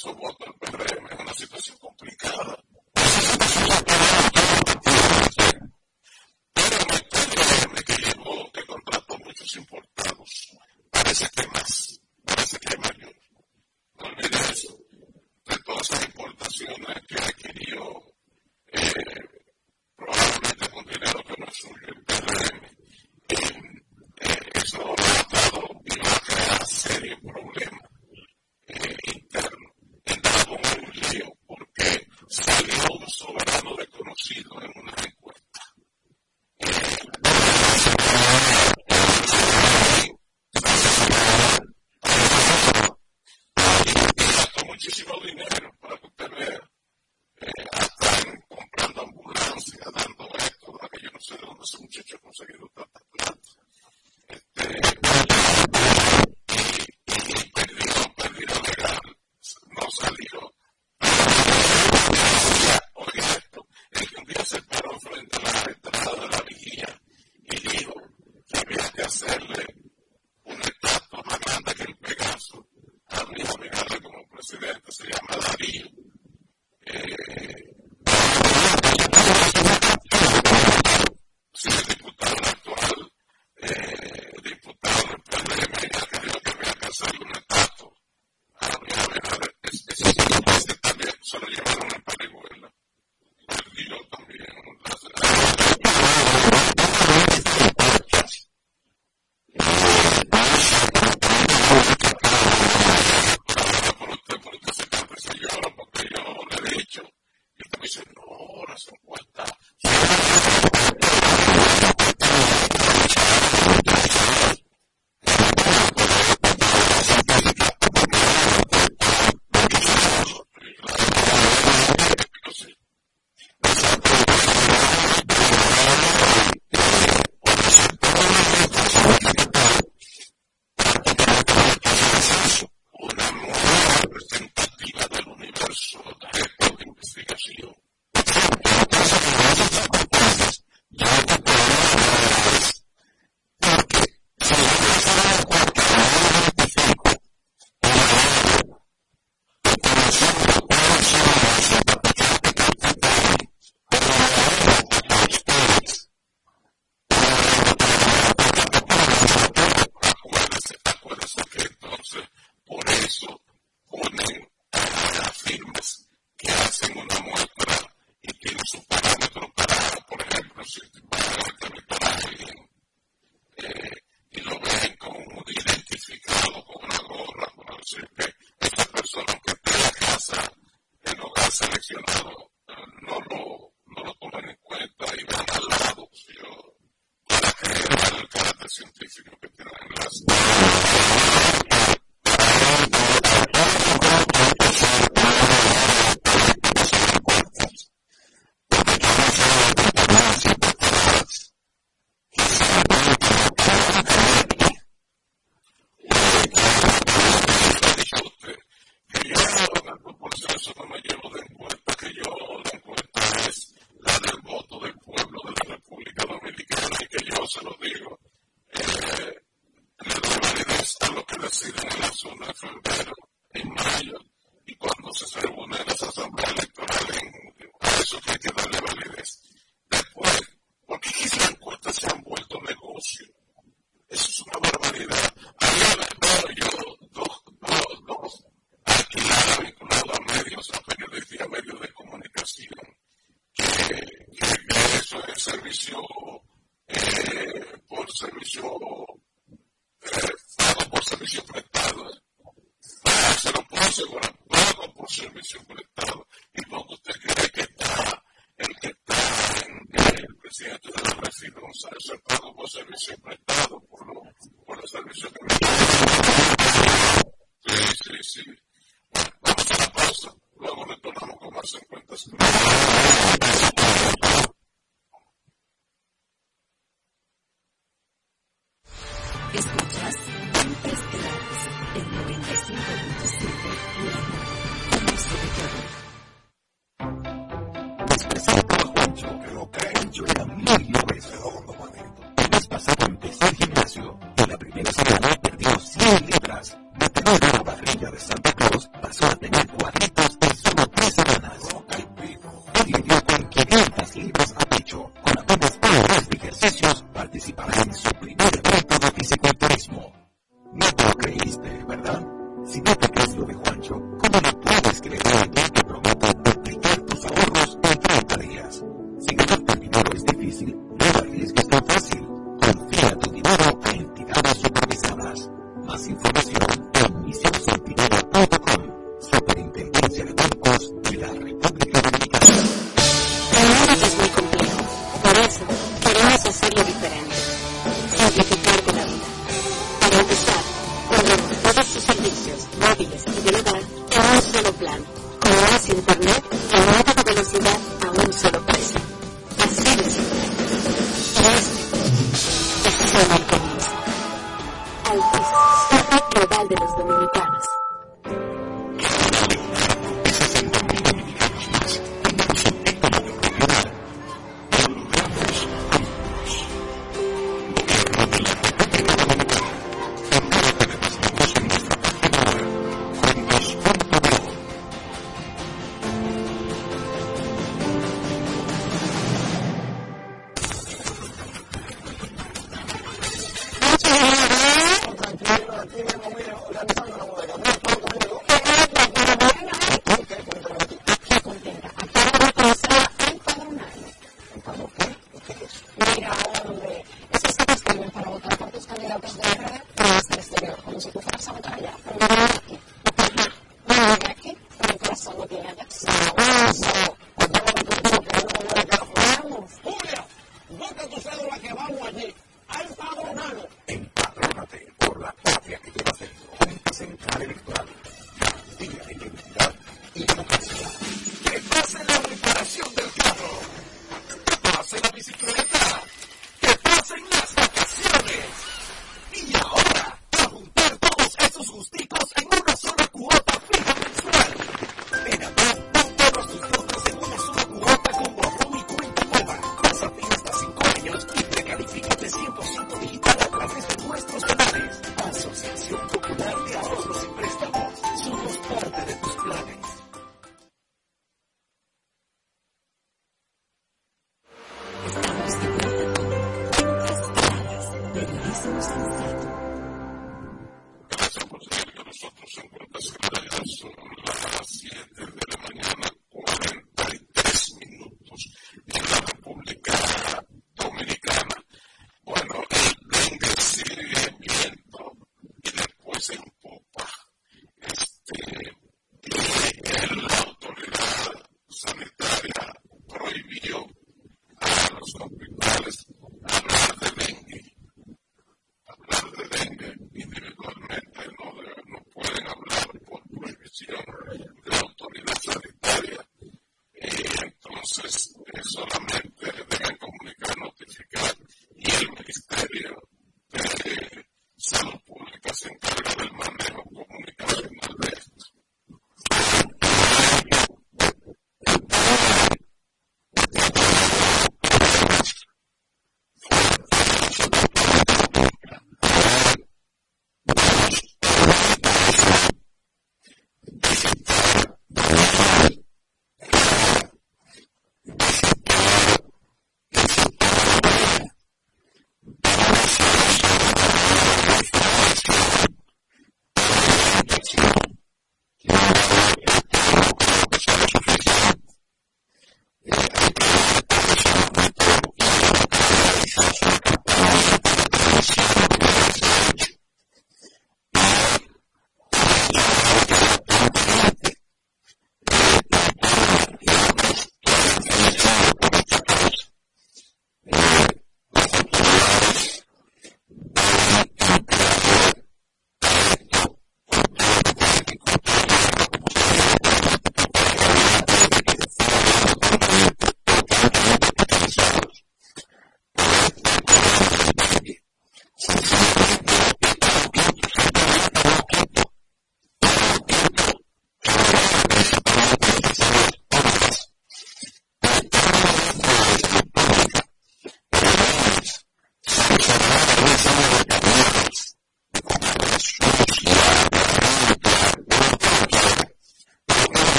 si el diputado actual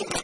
reason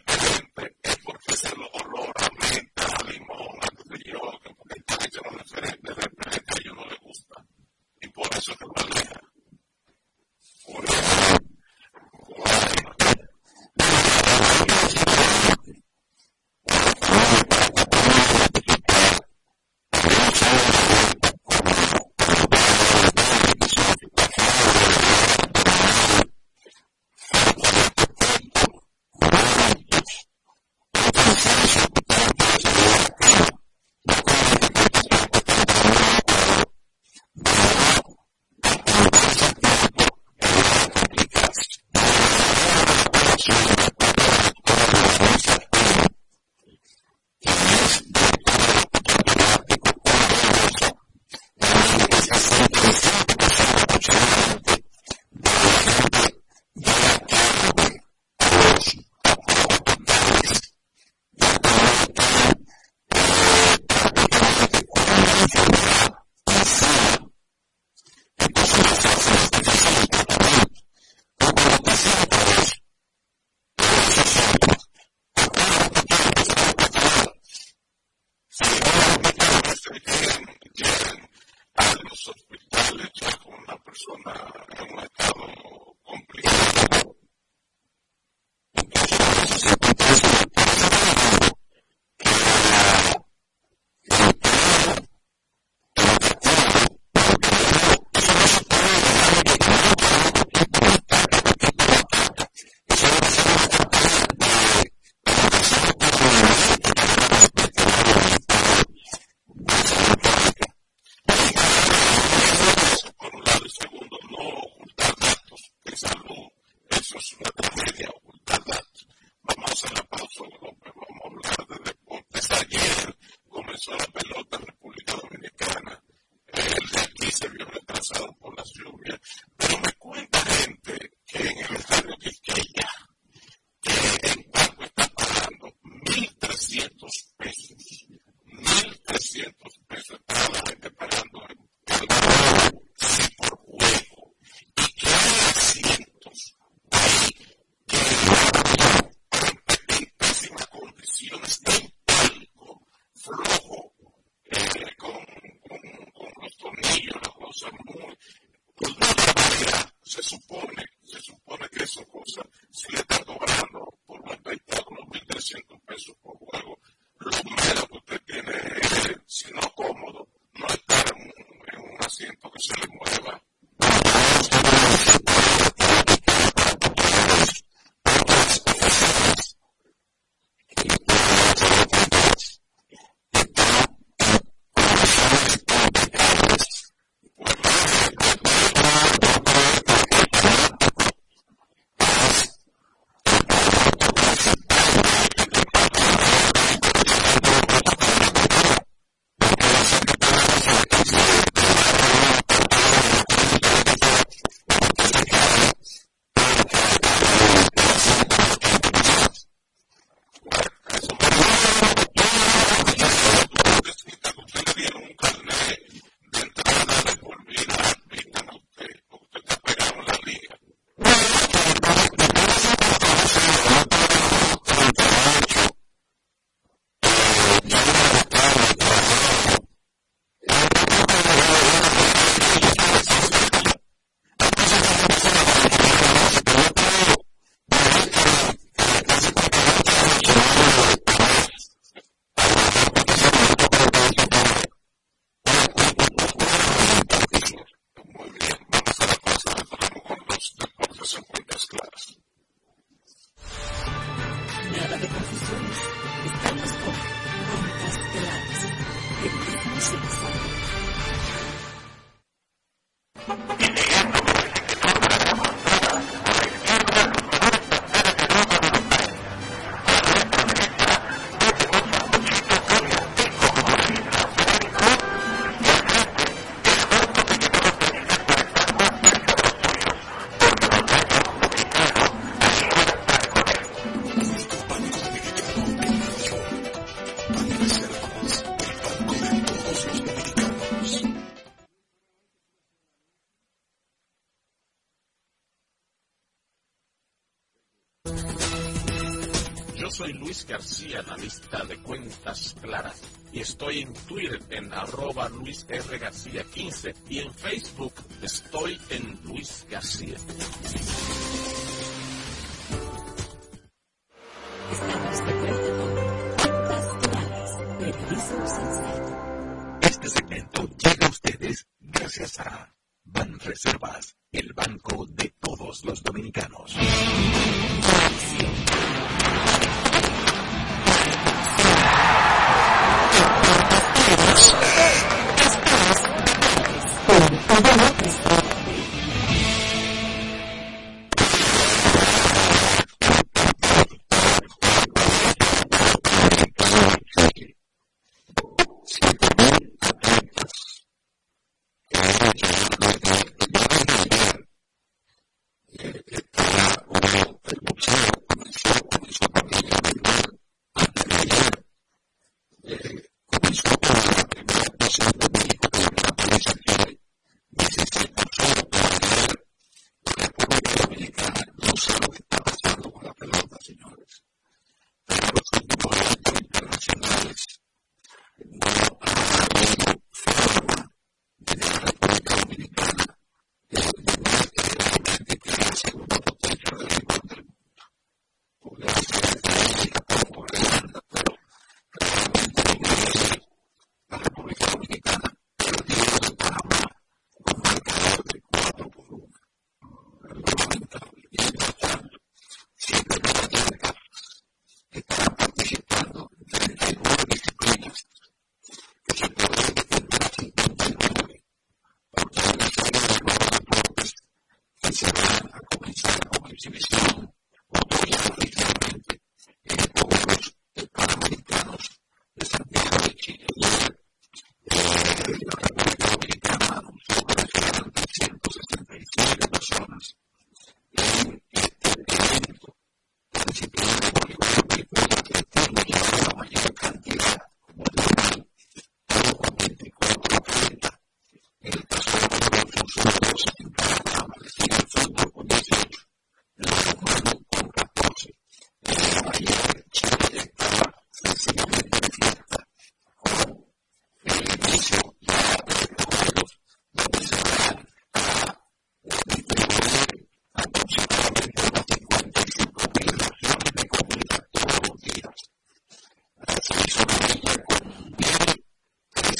arroba Luis R. García 15 y en Facebook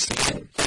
Thanks.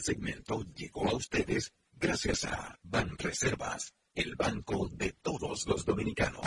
Este segmento llegó a ustedes gracias a Banreservas, el banco de todos los dominicanos.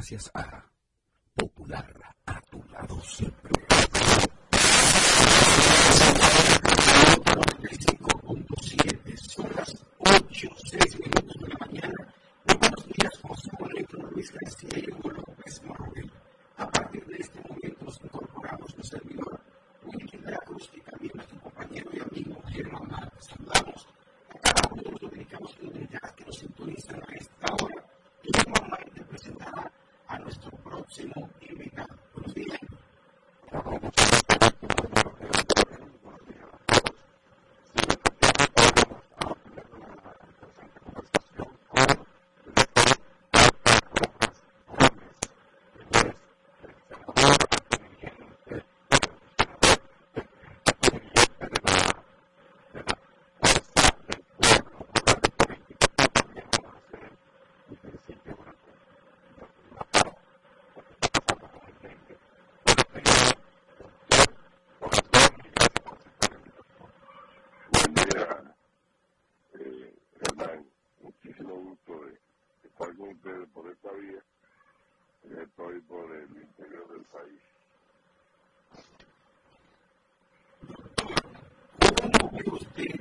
gracias. A ustedes por esta vía, estoy por el interior del país. Usted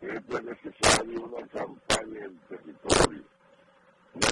es necesaria una campaña en territorio, una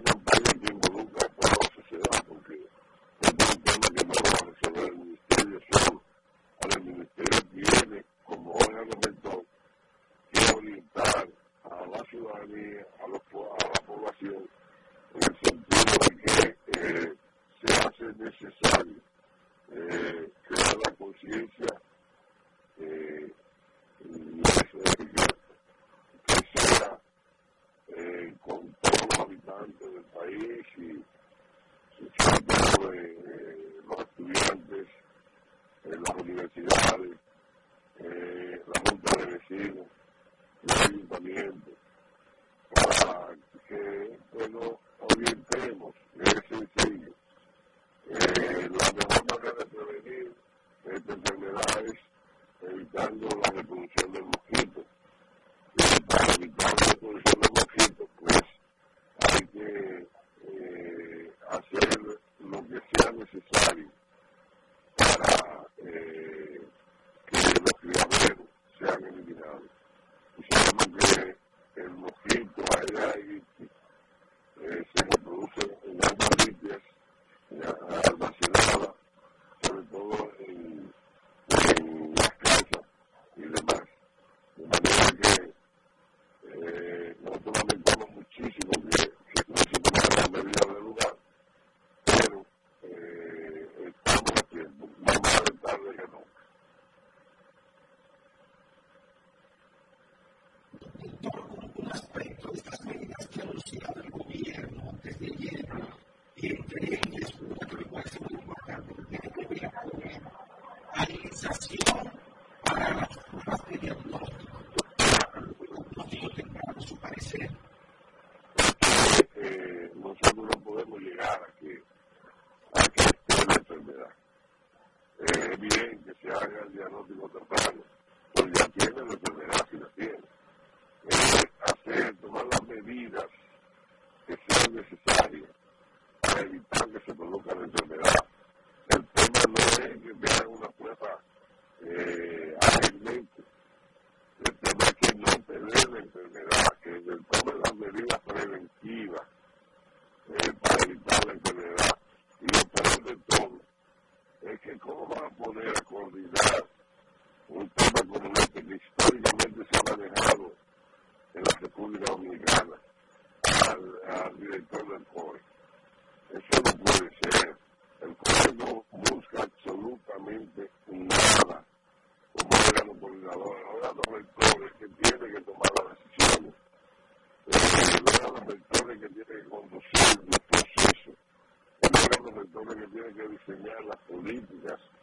la necesidad de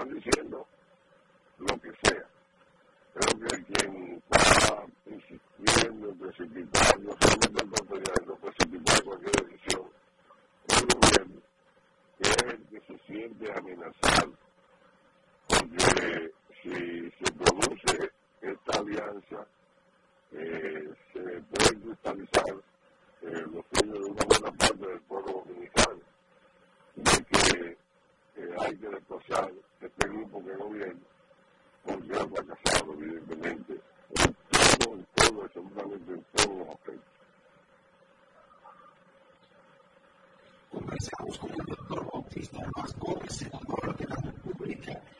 Hallelujah. Que nosotros hagamos lo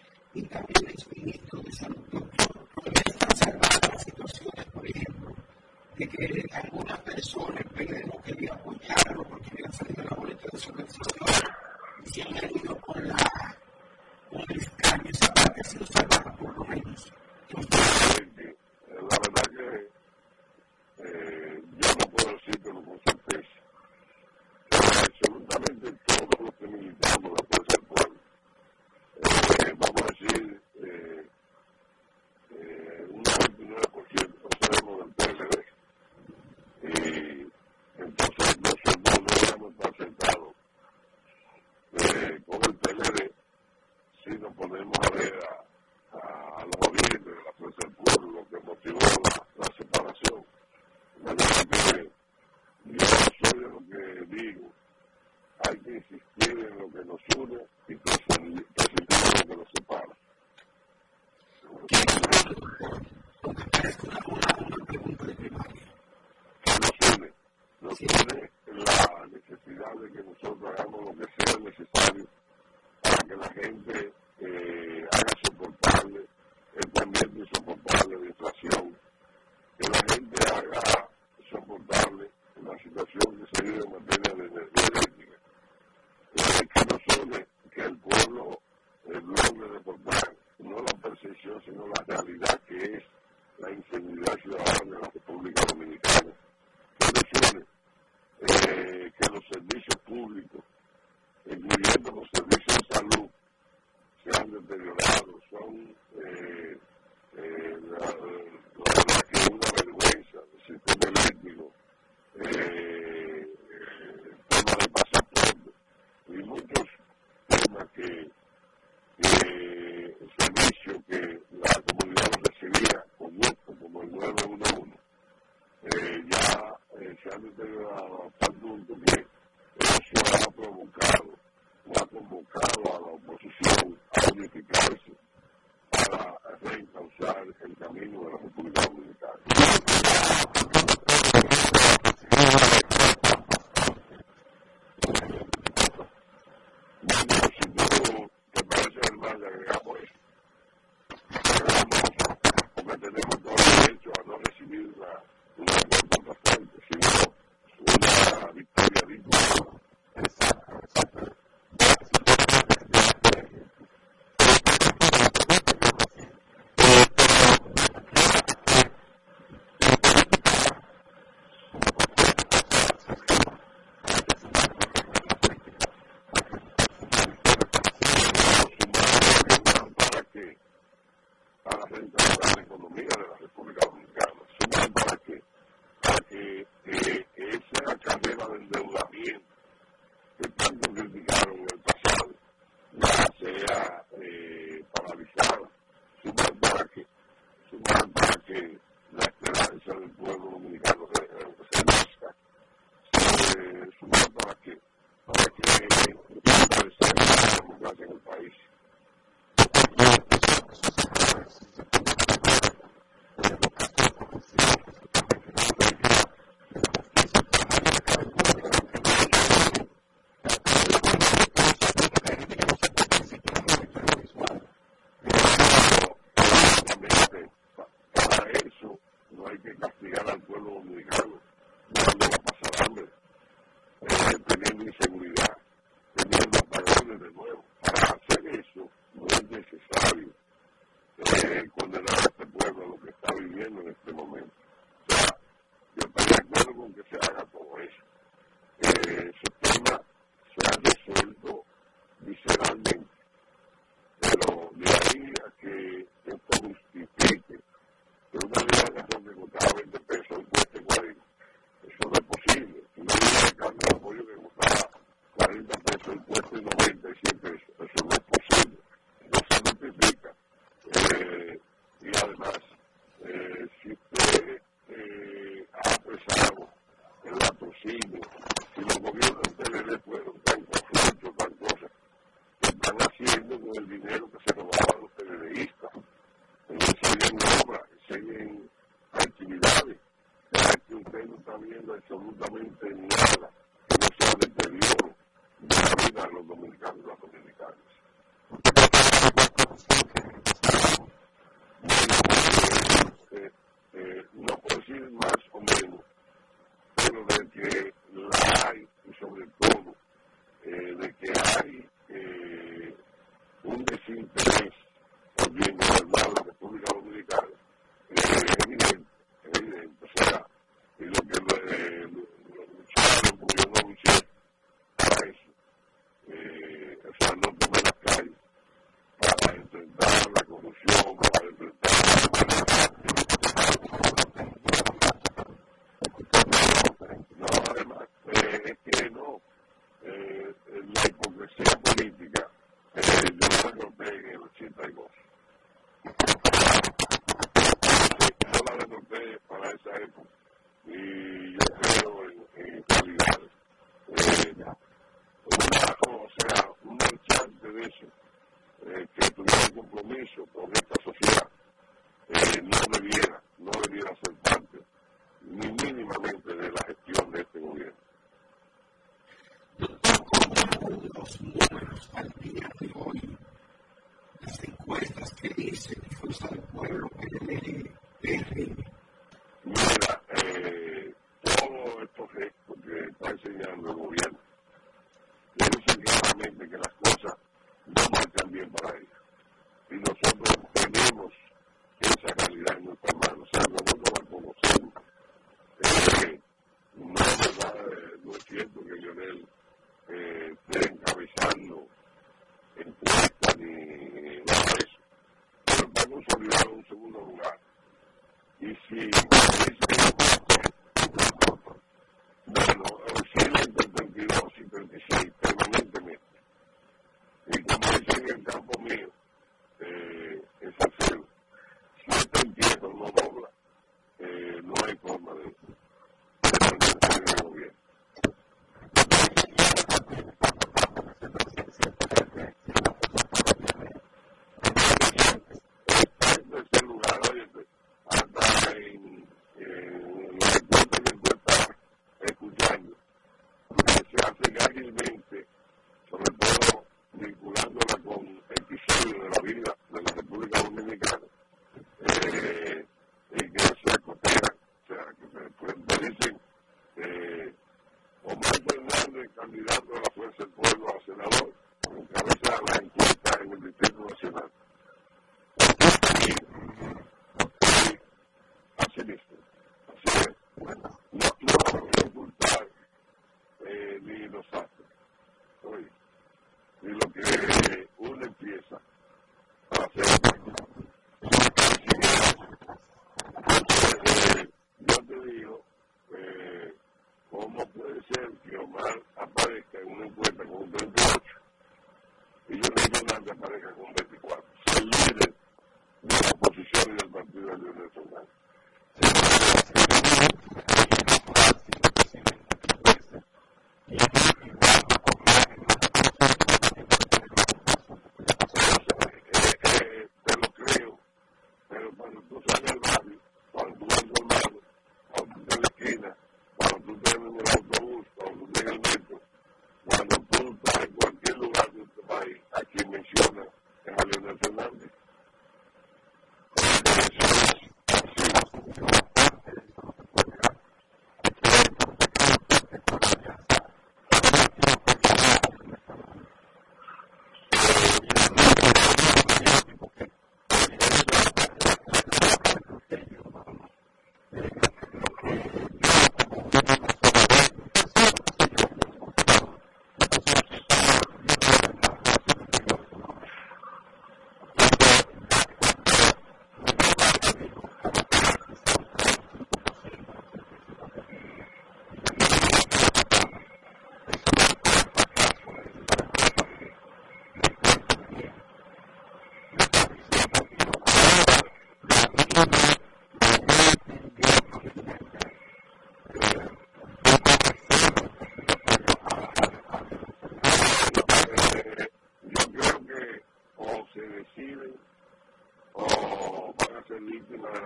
competitors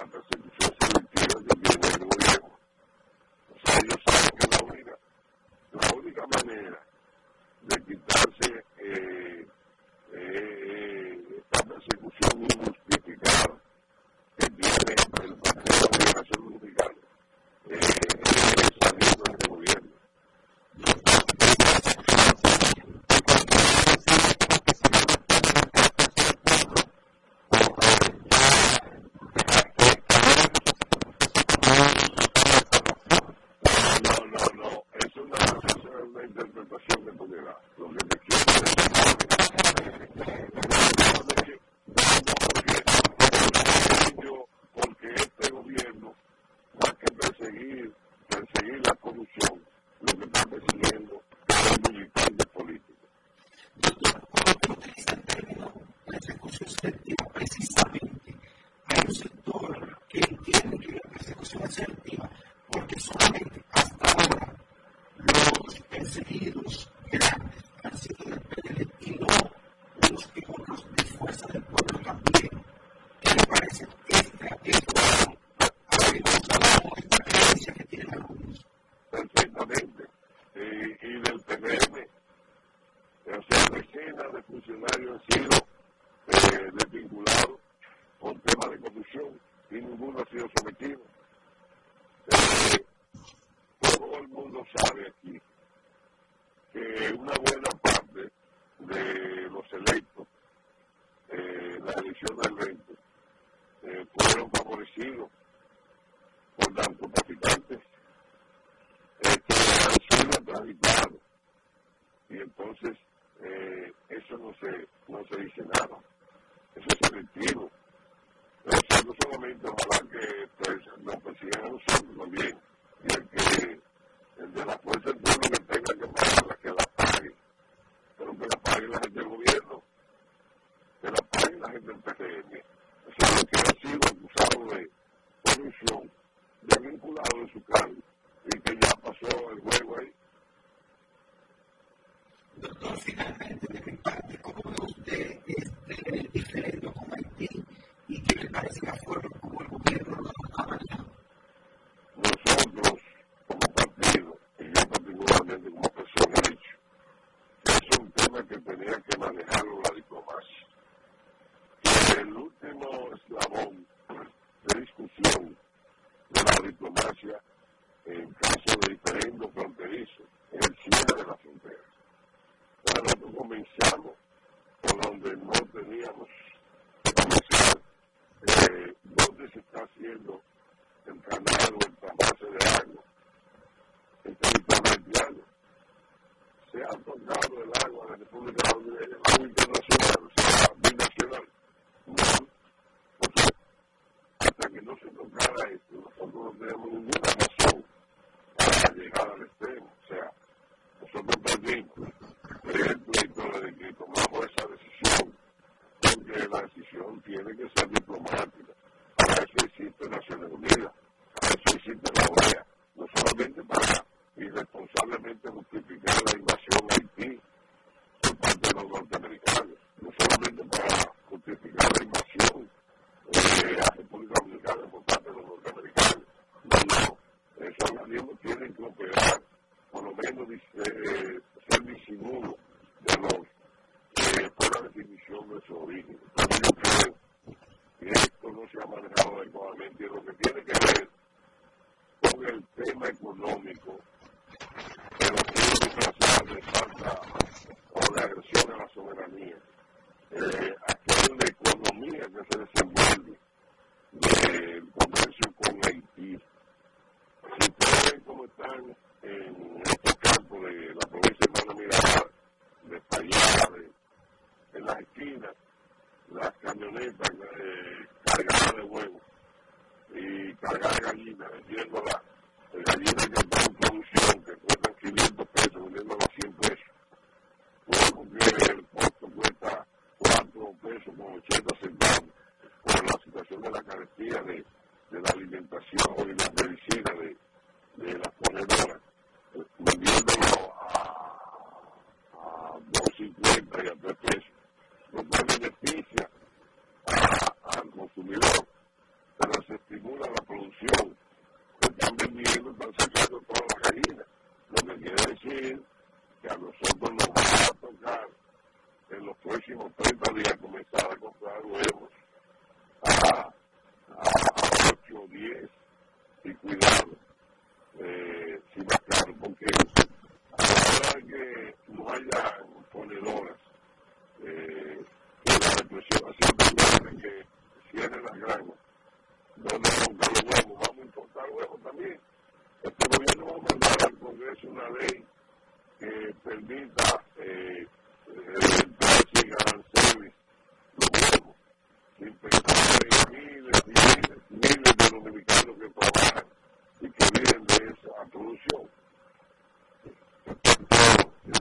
100% entonces eh, eso no se, no se dice nada. Eso es selectivo. Sea, no solamente ojalá que pues, nos persigan nosotros también. Y el que el de la fuerza del pueblo que pagarla, que la pague. Pero que la pague la gente del gobierno. Que la pague la gente del PCM. O sea, los que han sido acusados de corrupción, ya vinculados en su cargo, y que ya pasó el juego ahí. Doctor, finalmente, de mi parte, ¿cómo ve usted este diferendo con Haití y qué le parece la forma como el gobierno lo está manejando? Nosotros, como partido, y yo particularmente como persona, he dicho que es un que tenía que manejarlo la diplomacia. Y el último eslabón de discusión de la diplomacia en caso de diferendo fronterizo es el cierre de la frontera. Nosotros comenzamos por donde no teníamos que comenzar, eh, donde se está haciendo el canal o el trasvase de agua, el territorio haitiano. Se ha tocado el agua de la República Dominicana, el agua internacional, o sea, binacional. No, porque hasta que no se tocara esto, nosotros no tenemos ninguna razón para llegar al extremo. O sea, nosotros perdimos el pleito de que tomamos esa decisión, porque la decisión tiene que ser diplomática. Para eso existe Naciones Unidas, para eso existe la OEA, no solamente para irresponsablemente justificar la invasión a Haití por parte de los norteamericanos, no solamente para justificar la invasión eh, a República Dominicana por parte de los norteamericanos. No, esos organismos tienen que operar, por lo menos eh, ser disimulo de los eh, por la definición de su origen. Entonces yo creo que esto no se ha manejado adecuadamente y lo que tiene que ver con el tema económico, pero tiene disfrazado de falta o de agresión a la soberanía. Eh, aquí hay una economía que se desenvuelve del comercio con Haití. Cómo están en estos campos de la provincia de Mano Miramar, de Payá, de, en las esquinas, las camionetas eh, cargadas de huevos y cargadas de gallinas, vendiéndolas, de gallinas que están en producción, que cuestan 500 pesos, vendiéndolas a 100 pesos. Huevo que el costo cuesta 4 pesos con 80 centavos, por la situación de la carestía de, de la alimentación y la medicina de, de las ponedoras, vendiéndolo a, a 2.50 y a 3 pesos, lo cual beneficia a- al consumidor, pero se estimula la producción. Están vendiendo, están sacando todas las gallinas, lo que quiere decir que a nosotros nos va a tocar en los próximos 30 días comenzar a comprar huevos a, a 8 o 10 y cuidado, eh, si más caro, porque a la hora que no haya ponedoras, eh, la represión tan grande que cierren las granjas, ¿dónde vamos a comprar los huevos? Vamos a importar huevos también. Este gobierno va a mandar al Congreso una ley que permita eh, aranceles los huevos, sin pensar en miles miles, miles de dominicanos que trabajan y que viven de esa producción. ya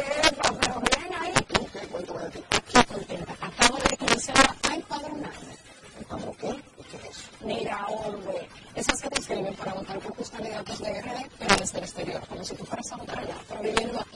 controlante. Aquí contenta. Acabo de comenzar a empadronar. ¿Empadronar qué? ¿Qué es eso? Mira, hombre, esas que te inscriben para votar por custodia de datos de RD, pero desde el exterior, como si tú fueras a votar allá, pero viviendo aquí.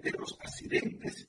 Seguro. La palabra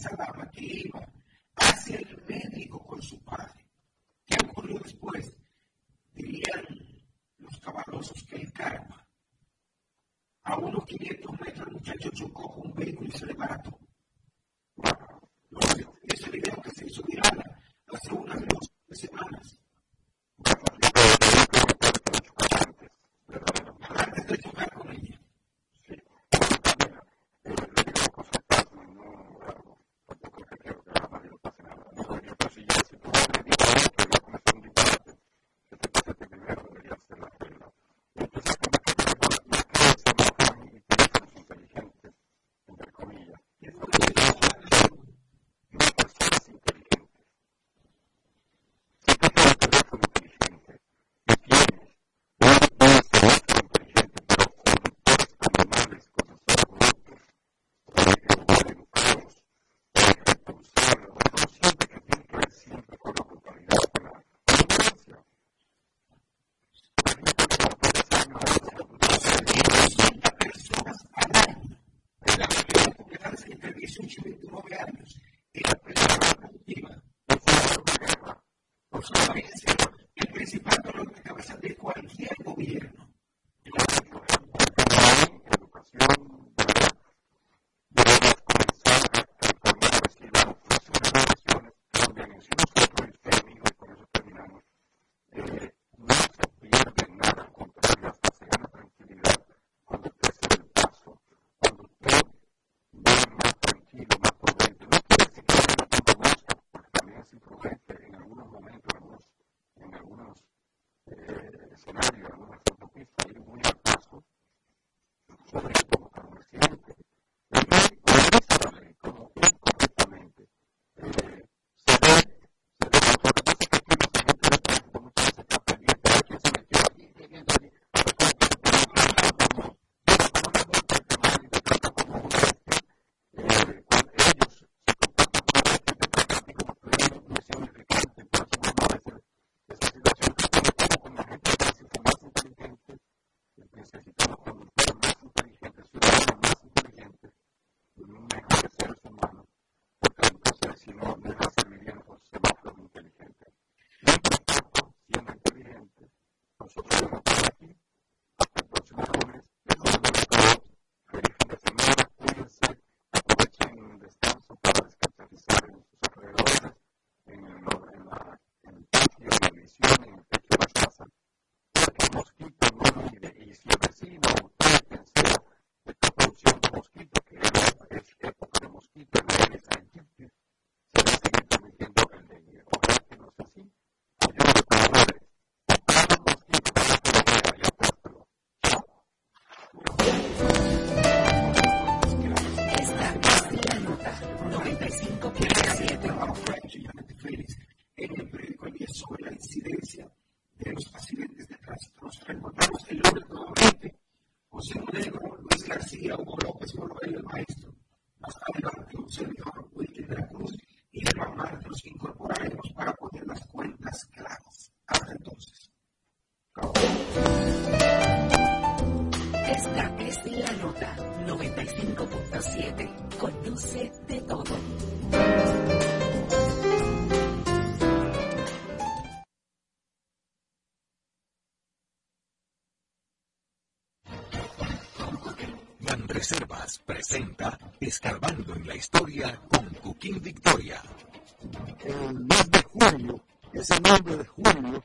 said about McGee the right presenta Escarbando en la Historia con Cuquín Victoria. El mes de julio, ese nombre de julio,